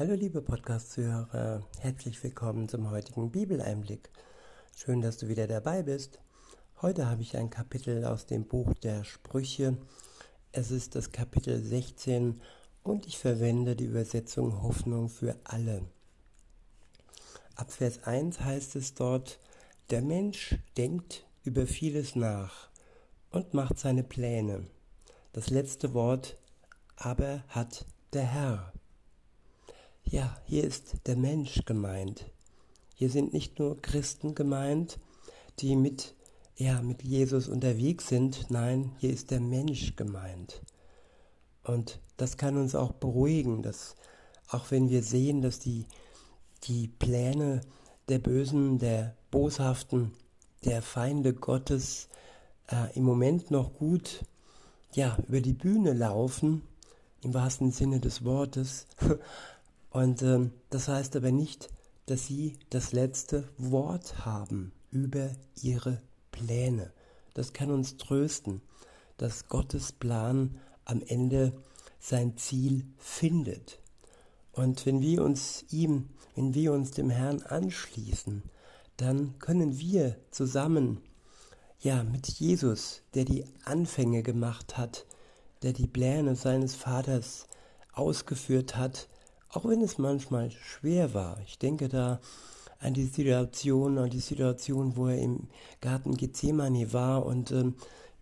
Hallo liebe Podcast-Zuhörer, herzlich willkommen zum heutigen Bibeleinblick. Schön, dass du wieder dabei bist. Heute habe ich ein Kapitel aus dem Buch der Sprüche. Es ist das Kapitel 16 und ich verwende die Übersetzung Hoffnung für alle. Ab Vers 1 heißt es dort, der Mensch denkt über vieles nach und macht seine Pläne. Das letzte Wort aber hat der Herr. Ja, hier ist der Mensch gemeint. Hier sind nicht nur Christen gemeint, die mit, ja, mit Jesus unterwegs sind, nein, hier ist der Mensch gemeint. Und das kann uns auch beruhigen, dass auch wenn wir sehen, dass die, die Pläne der Bösen, der Boshaften, der Feinde Gottes äh, im Moment noch gut ja, über die Bühne laufen, im wahrsten Sinne des Wortes. Und ähm, das heißt aber nicht, dass sie das letzte Wort haben über ihre Pläne. Das kann uns trösten, dass Gottes Plan am Ende sein Ziel findet. Und wenn wir uns ihm, wenn wir uns dem Herrn anschließen, dann können wir zusammen, ja, mit Jesus, der die Anfänge gemacht hat, der die Pläne seines Vaters ausgeführt hat, auch wenn es manchmal schwer war. Ich denke da an die Situation, an die Situation, wo er im Garten Gethsemane war und ähm,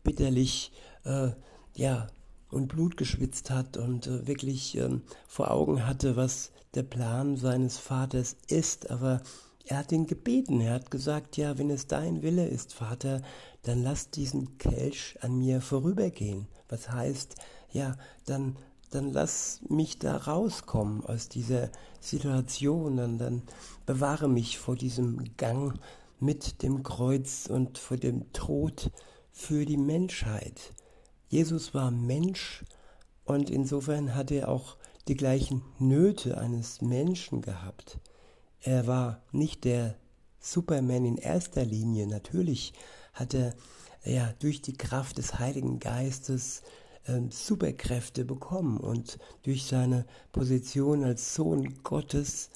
bitterlich, äh, ja, und Blut geschwitzt hat und äh, wirklich ähm, vor Augen hatte, was der Plan seines Vaters ist. Aber er hat ihn gebeten, er hat gesagt, ja, wenn es dein Wille ist, Vater, dann lass diesen Kelch an mir vorübergehen. Was heißt, ja, dann, dann lass mich da rauskommen aus dieser Situation und dann bewahre mich vor diesem Gang mit dem Kreuz und vor dem Tod für die Menschheit. Jesus war Mensch und insofern hat er auch die gleichen Nöte eines Menschen gehabt. Er war nicht der Superman in erster Linie. Natürlich hat er ja durch die Kraft des Heiligen Geistes Superkräfte bekommen und durch seine Position als Sohn Gottes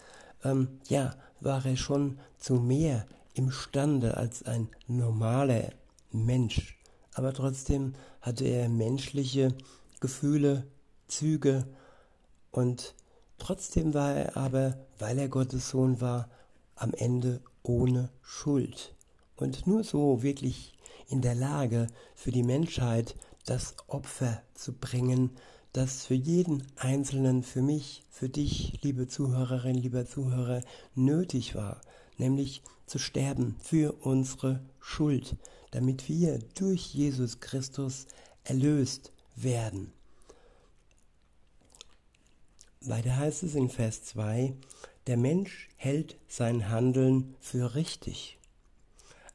ähm, ja war er schon zu mehr imstande als ein normaler Mensch. Aber trotzdem hatte er menschliche Gefühle, Züge und trotzdem war er aber, weil er Gottes Sohn war, am Ende ohne Schuld und nur so wirklich in der Lage für die Menschheit das Opfer zu bringen, das für jeden Einzelnen, für mich, für dich, liebe Zuhörerin, lieber Zuhörer, nötig war, nämlich zu sterben für unsere Schuld, damit wir durch Jesus Christus erlöst werden. Weiter heißt es in Vers 2, der Mensch hält sein Handeln für richtig,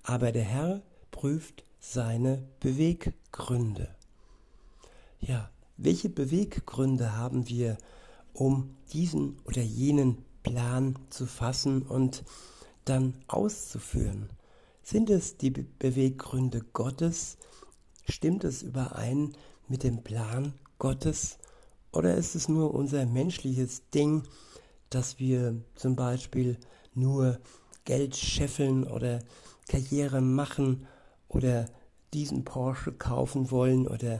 aber der Herr prüft seine Beweggründe. Ja, welche Beweggründe haben wir, um diesen oder jenen Plan zu fassen und dann auszuführen? Sind es die Beweggründe Gottes? Stimmt es überein mit dem Plan Gottes? Oder ist es nur unser menschliches Ding, dass wir zum Beispiel nur Geld scheffeln oder Karriere machen oder diesen Porsche kaufen wollen oder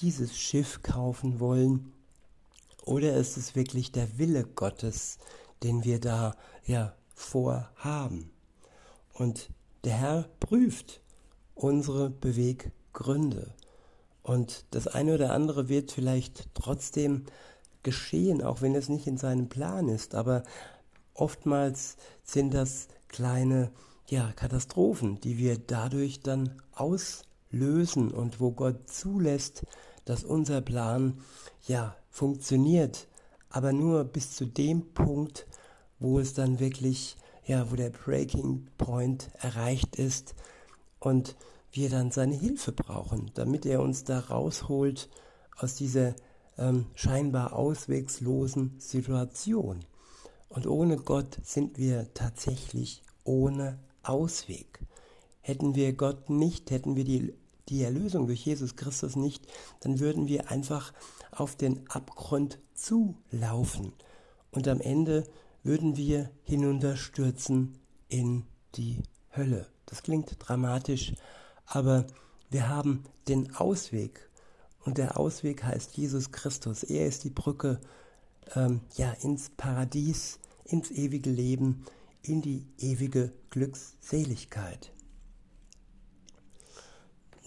dieses Schiff kaufen wollen? Oder ist es wirklich der Wille Gottes, den wir da ja vorhaben? Und der Herr prüft unsere Beweggründe. Und das eine oder andere wird vielleicht trotzdem geschehen, auch wenn es nicht in seinem Plan ist. Aber oftmals sind das kleine ja, Katastrophen, die wir dadurch dann auslösen und wo Gott zulässt, dass unser Plan ja funktioniert, aber nur bis zu dem Punkt, wo es dann wirklich ja, wo der Breaking Point erreicht ist und wir dann seine Hilfe brauchen, damit er uns da rausholt aus dieser ähm, scheinbar auswegslosen Situation. Und ohne Gott sind wir tatsächlich ohne Ausweg. Hätten wir Gott nicht, hätten wir die, die Erlösung durch Jesus Christus nicht, dann würden wir einfach auf den Abgrund zulaufen. und am Ende würden wir hinunterstürzen in die Hölle. Das klingt dramatisch, aber wir haben den Ausweg und der Ausweg heißt Jesus Christus. Er ist die Brücke ähm, ja, ins Paradies, ins ewige Leben, in die ewige Glückseligkeit.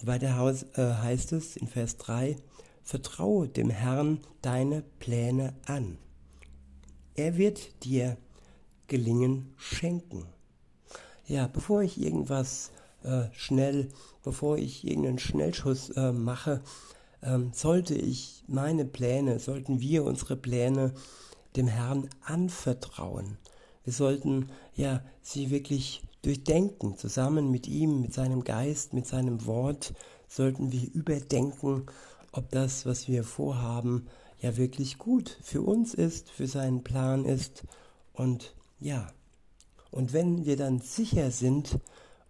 Weiter äh, heißt es in Vers 3, Vertraue dem Herrn deine Pläne an. Er wird dir Gelingen schenken. Ja, bevor ich irgendwas äh, schnell, bevor ich irgendeinen Schnellschuss äh, mache, ähm, sollte ich meine Pläne, sollten wir unsere Pläne dem Herrn anvertrauen. Wir sollten ja sie wirklich durchdenken, zusammen mit ihm, mit seinem Geist, mit seinem Wort, sollten wir überdenken, ob das, was wir vorhaben, ja wirklich gut für uns ist, für seinen Plan ist und ja. Und wenn wir dann sicher sind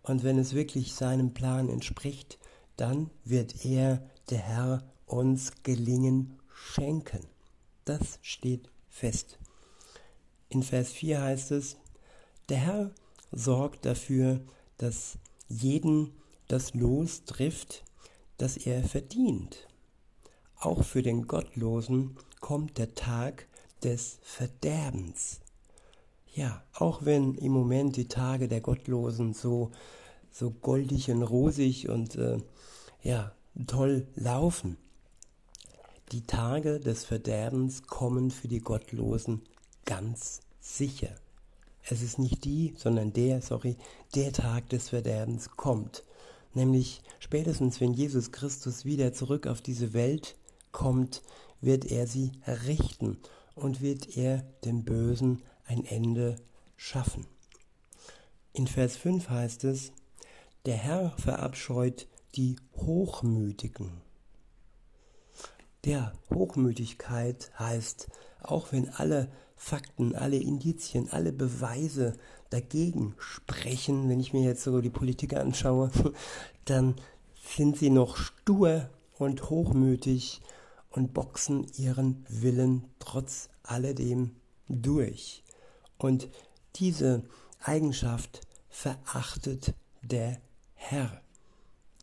und wenn es wirklich seinem Plan entspricht, dann wird er, der Herr, uns Gelingen schenken. Das steht fest. In Vers 4 heißt es, der Herr sorgt dafür, dass jeden das Los trifft, das er verdient. Auch für den Gottlosen kommt der Tag des Verderbens. Ja, auch wenn im Moment die Tage der Gottlosen so, so goldig und rosig und äh, ja, toll laufen, die Tage des Verderbens kommen für die Gottlosen ganz sicher. Es ist nicht die, sondern der, sorry, der Tag des Verderbens kommt. Nämlich spätestens, wenn Jesus Christus wieder zurück auf diese Welt kommt, wird er sie richten und wird er dem Bösen ein Ende schaffen. In Vers 5 heißt es, der Herr verabscheut die Hochmütigen. Der Hochmütigkeit heißt, auch wenn alle Fakten, alle Indizien, alle Beweise dagegen sprechen, wenn ich mir jetzt so die Politiker anschaue, dann sind sie noch stur und hochmütig und boxen ihren Willen trotz alledem durch. Und diese Eigenschaft verachtet der Herr.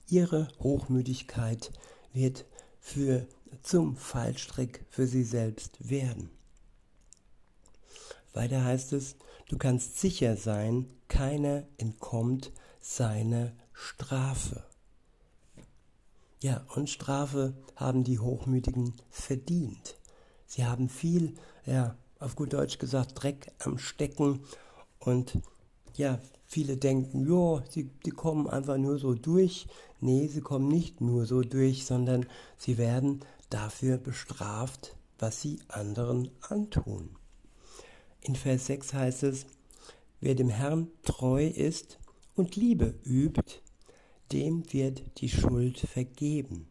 Ihre Hochmütigkeit wird für zum Fallstrick für sie selbst werden. Weiter heißt es, du kannst sicher sein, keiner entkommt seiner Strafe. Ja, und Strafe haben die Hochmütigen verdient. Sie haben viel, ja, auf gut Deutsch gesagt, Dreck am Stecken und ja, viele denken, ja, sie, die kommen einfach nur so durch. Nee, sie kommen nicht nur so durch, sondern sie werden dafür bestraft, was sie anderen antun. In Vers 6 heißt es, wer dem Herrn treu ist und Liebe übt, dem wird die Schuld vergeben.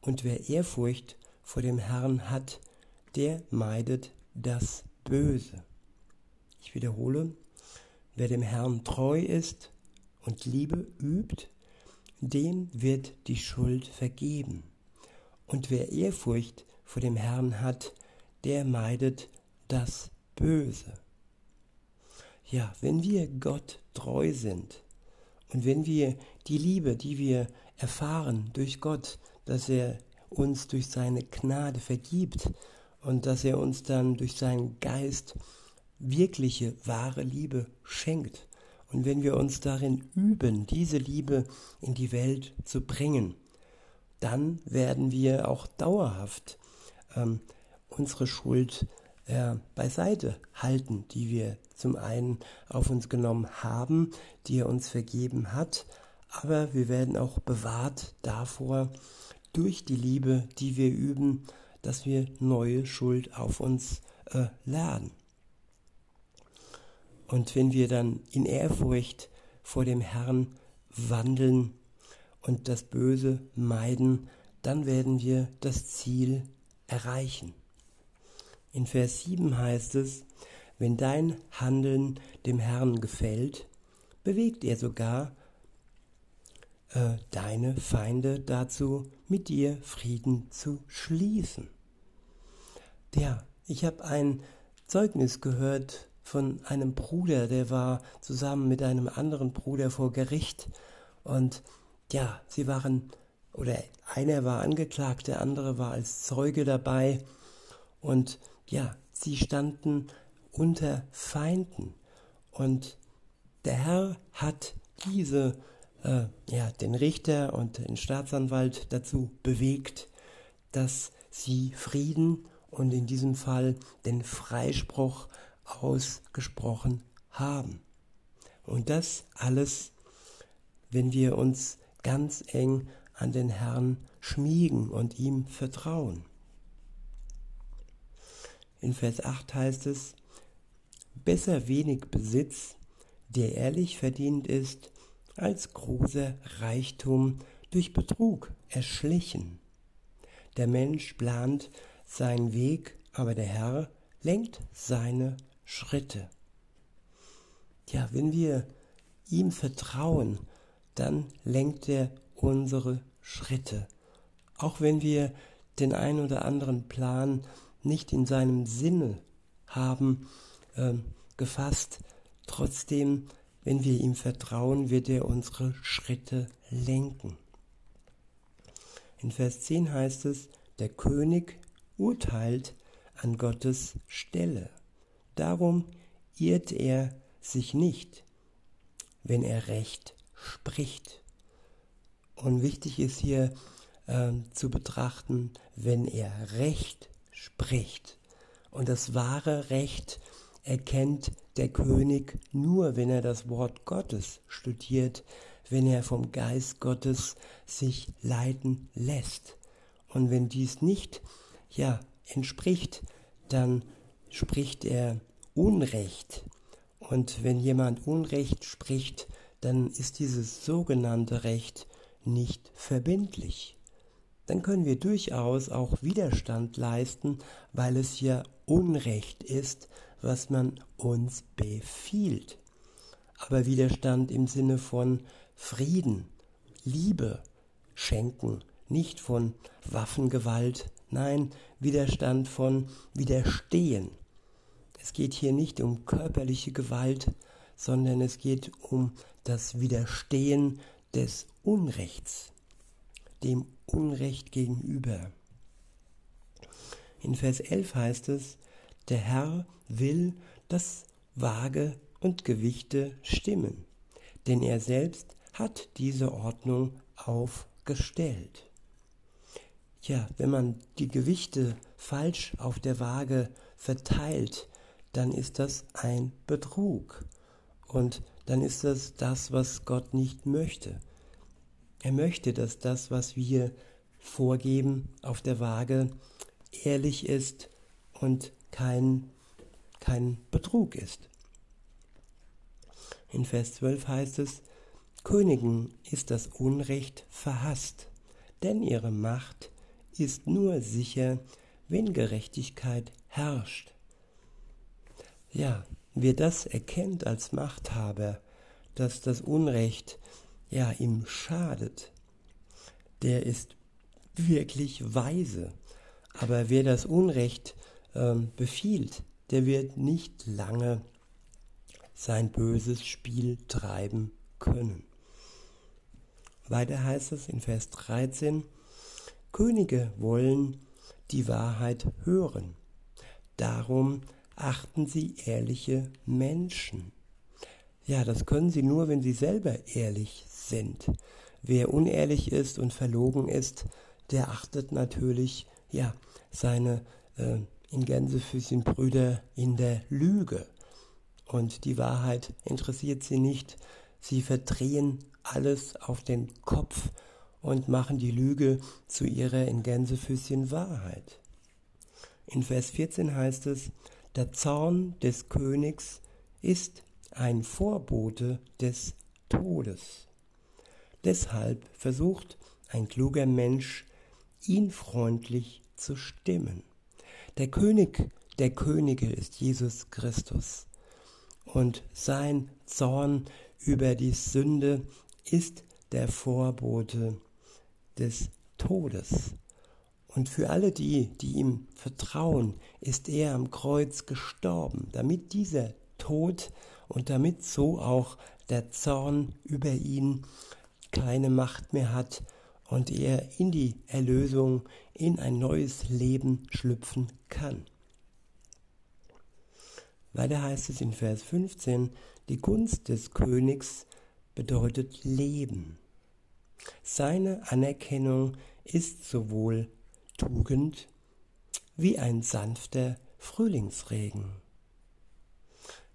Und wer Ehrfurcht vor dem Herrn hat, der meidet das Böse. Ich wiederhole, wer dem Herrn treu ist und Liebe übt, dem wird die Schuld vergeben. Und wer Ehrfurcht vor dem Herrn hat, der meidet das Böse. Ja, wenn wir Gott treu sind, und wenn wir die Liebe, die wir erfahren durch Gott, dass er uns durch seine Gnade vergibt und dass er uns dann durch seinen Geist wirkliche, wahre Liebe schenkt. Und wenn wir uns darin üben, diese Liebe in die Welt zu bringen, dann werden wir auch dauerhaft ähm, unsere Schuld äh, beiseite halten, die wir zum einen auf uns genommen haben, die er uns vergeben hat, aber wir werden auch bewahrt davor, durch die Liebe, die wir üben, dass wir neue Schuld auf uns äh, laden. Und wenn wir dann in Ehrfurcht vor dem Herrn wandeln und das Böse meiden, dann werden wir das Ziel erreichen. In Vers 7 heißt es, wenn dein Handeln dem Herrn gefällt, bewegt er sogar äh, deine Feinde dazu, mit dir Frieden zu schließen. Ja, ich habe ein Zeugnis gehört von einem Bruder, der war zusammen mit einem anderen Bruder vor Gericht und ja, sie waren, oder einer war angeklagt, der andere war als Zeuge dabei und ja, sie standen unter Feinden und der Herr hat diese, äh, ja, den Richter und den Staatsanwalt dazu bewegt, dass sie Frieden und in diesem Fall den Freispruch ausgesprochen haben. Und das alles, wenn wir uns ganz eng an den Herrn schmiegen und ihm vertrauen. In Vers 8 heißt es, besser wenig Besitz, der ehrlich verdient ist, als großer Reichtum durch Betrug erschlichen. Der Mensch plant seinen Weg, aber der Herr lenkt seine Schritte. Ja, wenn wir ihm vertrauen, dann lenkt er unsere Schritte. Auch wenn wir den ein oder anderen Plan nicht in seinem Sinne haben äh, gefasst, trotzdem, wenn wir ihm vertrauen, wird er unsere Schritte lenken. In Vers 10 heißt es, der König urteilt an Gottes Stelle. Darum irrt er sich nicht, wenn er Recht spricht. Und wichtig ist hier äh, zu betrachten, wenn er Recht spricht. Und das wahre Recht erkennt der König nur, wenn er das Wort Gottes studiert, wenn er vom Geist Gottes sich leiten lässt. Und wenn dies nicht ja entspricht, dann spricht er Unrecht. Und wenn jemand Unrecht spricht, dann ist dieses sogenannte Recht nicht verbindlich. Dann können wir durchaus auch Widerstand leisten, weil es ja Unrecht ist, was man uns befiehlt. Aber Widerstand im Sinne von Frieden, Liebe schenken, nicht von Waffengewalt, nein, Widerstand von Widerstehen. Es geht hier nicht um körperliche Gewalt, sondern es geht um das Widerstehen des Unrechts, dem Unrecht gegenüber. In Vers 11 heißt es, der Herr will, dass Waage und Gewichte stimmen, denn er selbst hat diese Ordnung aufgestellt. Ja, wenn man die Gewichte falsch auf der Waage verteilt, dann ist das ein Betrug. Und dann ist das das, was Gott nicht möchte. Er möchte, dass das, was wir vorgeben auf der Waage, ehrlich ist und kein, kein Betrug ist. In Vers 12 heißt es, Königen ist das Unrecht verhasst, denn ihre Macht ist nur sicher, wenn Gerechtigkeit herrscht. Ja, wer das erkennt als Machthaber, dass das Unrecht ja ihm schadet, der ist wirklich weise. Aber wer das Unrecht ähm, befiehlt, der wird nicht lange sein böses Spiel treiben können. Weiter heißt es in Vers 13, Könige wollen die Wahrheit hören. Darum achten sie ehrliche Menschen. Ja, das können sie nur, wenn sie selber ehrlich sind. Wer unehrlich ist und verlogen ist, der achtet natürlich, ja, seine äh, in Gänsefüßchen Brüder in der Lüge. Und die Wahrheit interessiert sie nicht. Sie verdrehen alles auf den Kopf und machen die Lüge zu ihrer in Gänsefüßchen Wahrheit. In Vers 14 heißt es, der Zorn des Königs ist ein Vorbote des Todes. Deshalb versucht ein kluger Mensch, ihn freundlich zu stimmen. Der König der Könige ist Jesus Christus und sein Zorn über die Sünde ist der Vorbote des Todes. Und für alle die, die ihm vertrauen, ist er am Kreuz gestorben, damit dieser Tod und damit so auch der Zorn über ihn keine Macht mehr hat und er in die Erlösung, in ein neues Leben schlüpfen kann. Weiter heißt es in Vers 15, die Gunst des Königs bedeutet Leben. Seine Anerkennung ist sowohl Tugend wie ein sanfter Frühlingsregen.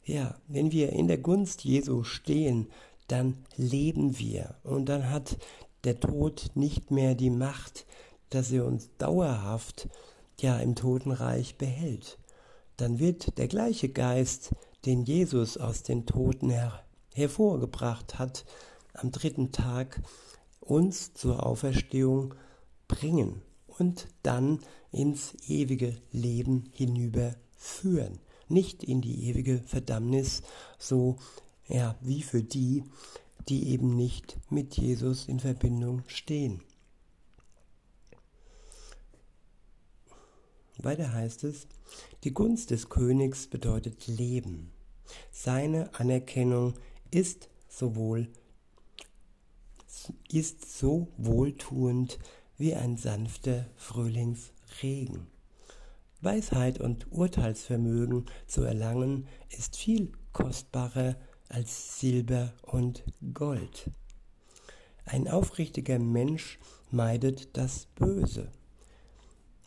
Ja, wenn wir in der Gunst Jesu stehen, dann leben wir und dann hat der Tod nicht mehr die Macht, dass er uns dauerhaft ja im Totenreich behält. Dann wird der gleiche Geist, den Jesus aus den Toten her hervorgebracht hat, am dritten Tag uns zur Auferstehung bringen und dann ins ewige Leben hinüberführen. Nicht in die ewige Verdammnis, so ja, wie für die, die eben nicht mit Jesus in Verbindung stehen. Weiter heißt es, die Gunst des Königs bedeutet Leben. Seine Anerkennung ist sowohl ist so wohltuend wie ein sanfter Frühlingsregen. Weisheit und Urteilsvermögen zu erlangen ist viel kostbarer als Silber und Gold. Ein aufrichtiger Mensch meidet das Böse.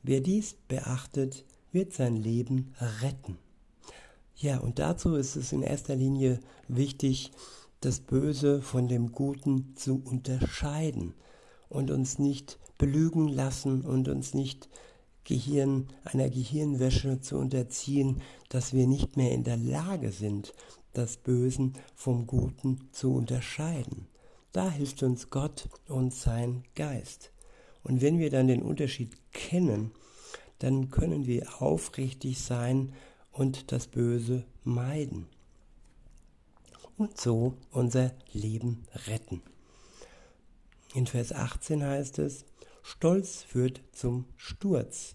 Wer dies beachtet, wird sein Leben retten. Ja, und dazu ist es in erster Linie wichtig, das Böse von dem Guten zu unterscheiden und uns nicht belügen lassen und uns nicht Gehirn, einer Gehirnwäsche zu unterziehen, dass wir nicht mehr in der Lage sind, das Bösen vom Guten zu unterscheiden. Da hilft uns Gott und sein Geist. Und wenn wir dann den Unterschied kennen, dann können wir aufrichtig sein und das Böse meiden. Und so unser Leben retten. In Vers 18 heißt es, Stolz führt zum Sturz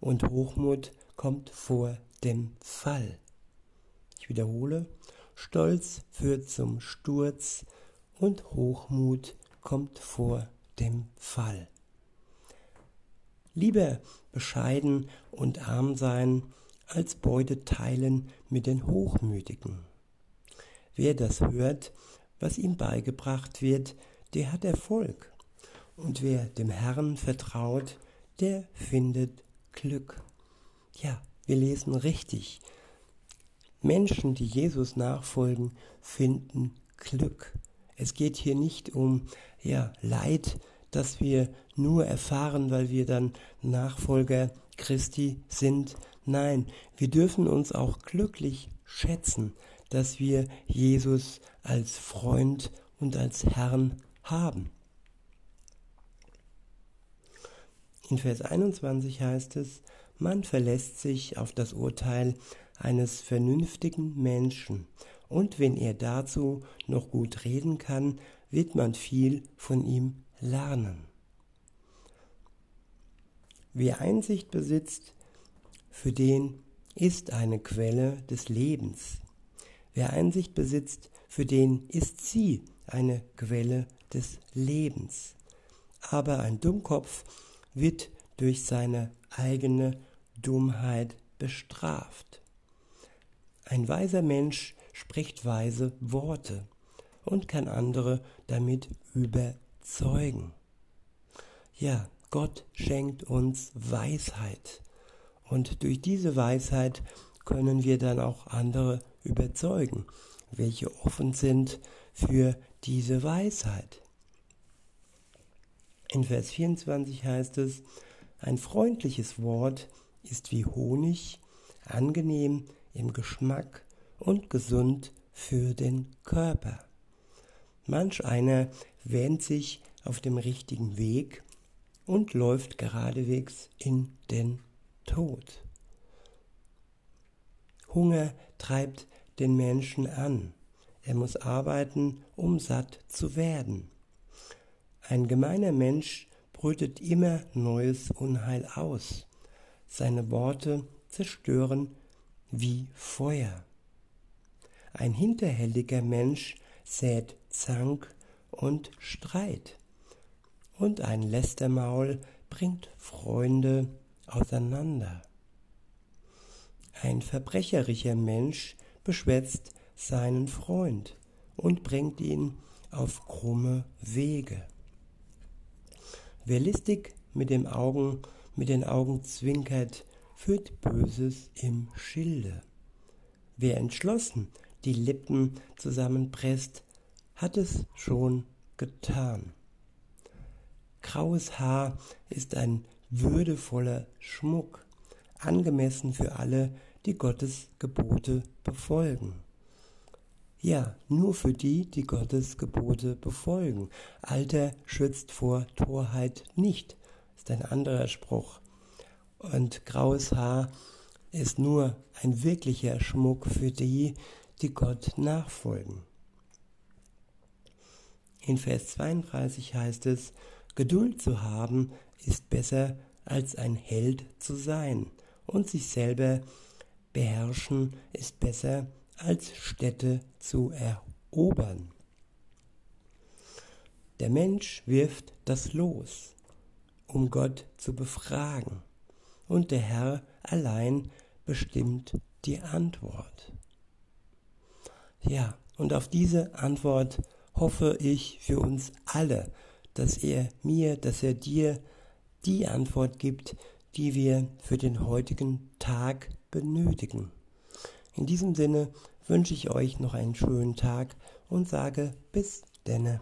und Hochmut kommt vor dem Fall. Wiederhole, Stolz führt zum Sturz und Hochmut kommt vor dem Fall. Lieber bescheiden und arm sein, als Beute teilen mit den Hochmütigen. Wer das hört, was ihm beigebracht wird, der hat Erfolg. Und wer dem Herrn vertraut, der findet Glück. Ja, wir lesen richtig. Menschen, die Jesus nachfolgen, finden Glück. Es geht hier nicht um ja, Leid, das wir nur erfahren, weil wir dann Nachfolger Christi sind. Nein, wir dürfen uns auch glücklich schätzen, dass wir Jesus als Freund und als Herrn haben. In Vers 21 heißt es, man verlässt sich auf das Urteil eines vernünftigen Menschen, und wenn er dazu noch gut reden kann, wird man viel von ihm lernen. Wer Einsicht besitzt, für den ist eine Quelle des Lebens. Wer Einsicht besitzt, für den ist sie eine Quelle des Lebens. Aber ein Dummkopf wird durch seine eigene Dummheit bestraft. Ein weiser Mensch spricht weise Worte und kann andere damit überzeugen. Ja, Gott schenkt uns Weisheit. Und durch diese Weisheit können wir dann auch andere überzeugen, welche offen sind für diese Weisheit. In Vers 24 heißt es, ein freundliches Wort ist wie Honig, angenehm im Geschmack und gesund für den Körper. Manch einer wähnt sich auf dem richtigen Weg und läuft geradewegs in den Tod. Hunger treibt den Menschen an. Er muss arbeiten, um satt zu werden. Ein gemeiner Mensch brütet immer neues Unheil aus. Seine Worte zerstören wie Feuer. Ein hinterhältiger Mensch sät Zank und Streit. Und ein Lästermaul bringt Freunde auseinander. Ein verbrecherischer Mensch beschwätzt seinen Freund und bringt ihn auf krumme Wege. Wer listig mit, dem Augen, mit den Augen zwinkert, führt Böses im Schilde. Wer entschlossen die Lippen zusammenpresst, hat es schon getan. Graues Haar ist ein würdevoller Schmuck, angemessen für alle, die Gottes Gebote befolgen. Ja, nur für die, die Gottes Gebote befolgen. Alter schützt vor Torheit nicht, ist ein anderer Spruch. Und graues Haar ist nur ein wirklicher Schmuck für die, die Gott nachfolgen. In Vers 32 heißt es, Geduld zu haben ist besser als ein Held zu sein und sich selber beherrschen ist besser als Städte zu erobern. Der Mensch wirft das Los, um Gott zu befragen, und der Herr allein bestimmt die Antwort. Ja, und auf diese Antwort hoffe ich für uns alle, dass er mir, dass er dir die Antwort gibt, die wir für den heutigen Tag benötigen. In diesem Sinne wünsche ich euch noch einen schönen Tag und sage bis denne.